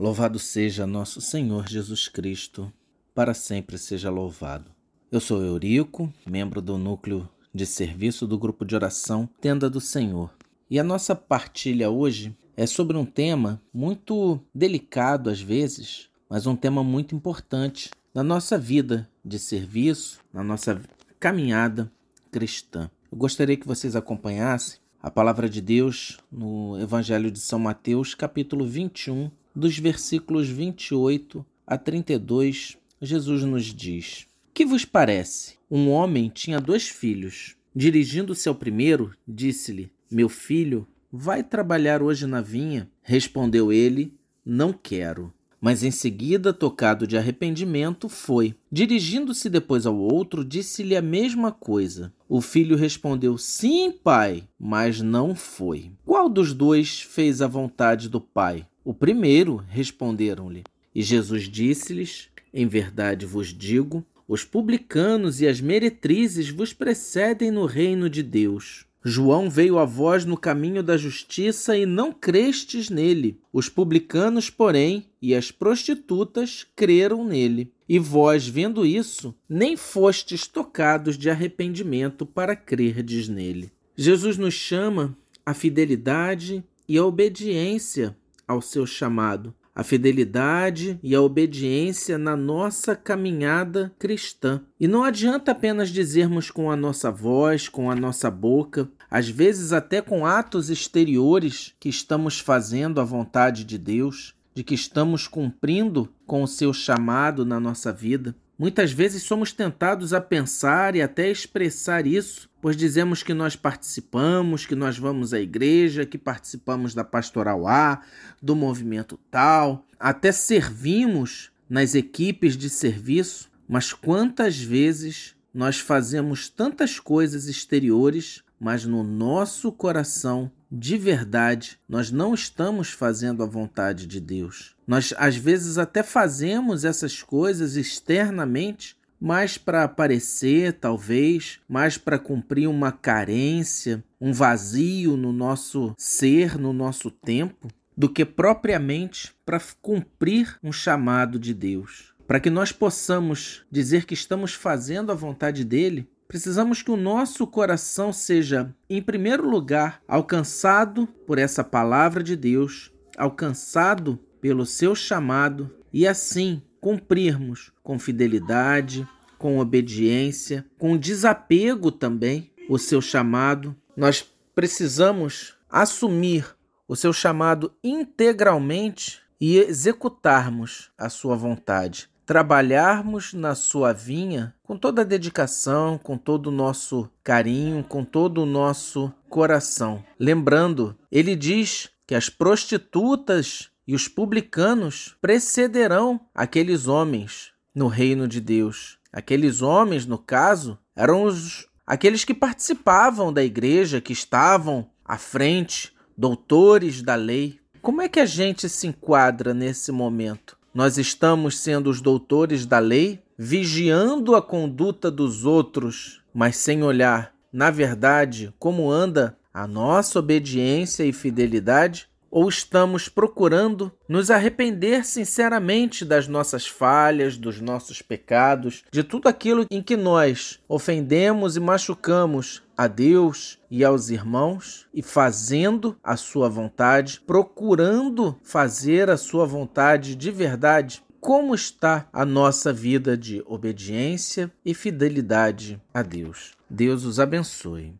Louvado seja nosso Senhor Jesus Cristo, para sempre seja louvado. Eu sou Eurico, membro do núcleo de serviço do grupo de oração Tenda do Senhor. E a nossa partilha hoje é sobre um tema muito delicado às vezes, mas um tema muito importante na nossa vida de serviço, na nossa caminhada cristã. Eu gostaria que vocês acompanhassem a palavra de Deus no Evangelho de São Mateus, capítulo 21, dos versículos 28 a 32, Jesus nos diz: Que vos parece? Um homem tinha dois filhos. Dirigindo-se ao primeiro, disse-lhe: Meu filho, vai trabalhar hoje na vinha? Respondeu ele: Não quero. Mas em seguida, tocado de arrependimento, foi. Dirigindo-se depois ao outro, disse-lhe a mesma coisa. O filho respondeu: Sim, pai, mas não foi. Qual dos dois fez a vontade do pai? O primeiro, responderam-lhe. E Jesus disse-lhes: Em verdade vos digo, os publicanos e as meretrizes vos precedem no reino de Deus. João veio a vós no caminho da justiça e não crestes nele. Os publicanos, porém, e as prostitutas creram nele. E vós, vendo isso, nem fostes tocados de arrependimento para crerdes nele. Jesus nos chama à fidelidade e à obediência ao seu chamado, a fidelidade e a obediência na nossa caminhada cristã. E não adianta apenas dizermos com a nossa voz, com a nossa boca, às vezes até com atos exteriores que estamos fazendo a vontade de Deus, de que estamos cumprindo com o seu chamado na nossa vida. Muitas vezes somos tentados a pensar e até expressar isso pois dizemos que nós participamos, que nós vamos à igreja, que participamos da pastoral A, do movimento tal, até servimos nas equipes de serviço, mas quantas vezes nós fazemos tantas coisas exteriores, mas no nosso coração, de verdade, nós não estamos fazendo a vontade de Deus. Nós às vezes até fazemos essas coisas externamente, mais para aparecer, talvez, mais para cumprir uma carência, um vazio no nosso ser, no nosso tempo, do que propriamente para cumprir um chamado de Deus. Para que nós possamos dizer que estamos fazendo a vontade dele, precisamos que o nosso coração seja, em primeiro lugar, alcançado por essa palavra de Deus, alcançado pelo seu chamado e assim cumprirmos com fidelidade, com obediência, com desapego também o seu chamado. Nós precisamos assumir o seu chamado integralmente e executarmos a sua vontade. Trabalharmos na sua vinha com toda a dedicação, com todo o nosso carinho, com todo o nosso coração. Lembrando, ele diz que as prostitutas e os publicanos precederão aqueles homens no reino de Deus. Aqueles homens, no caso, eram os, aqueles que participavam da igreja, que estavam à frente, doutores da lei. Como é que a gente se enquadra nesse momento? Nós estamos sendo os doutores da lei, vigiando a conduta dos outros, mas sem olhar, na verdade, como anda a nossa obediência e fidelidade? Ou estamos procurando nos arrepender sinceramente das nossas falhas, dos nossos pecados, de tudo aquilo em que nós ofendemos e machucamos a Deus e aos irmãos e fazendo a sua vontade, procurando fazer a sua vontade de verdade? Como está a nossa vida de obediência e fidelidade a Deus? Deus os abençoe.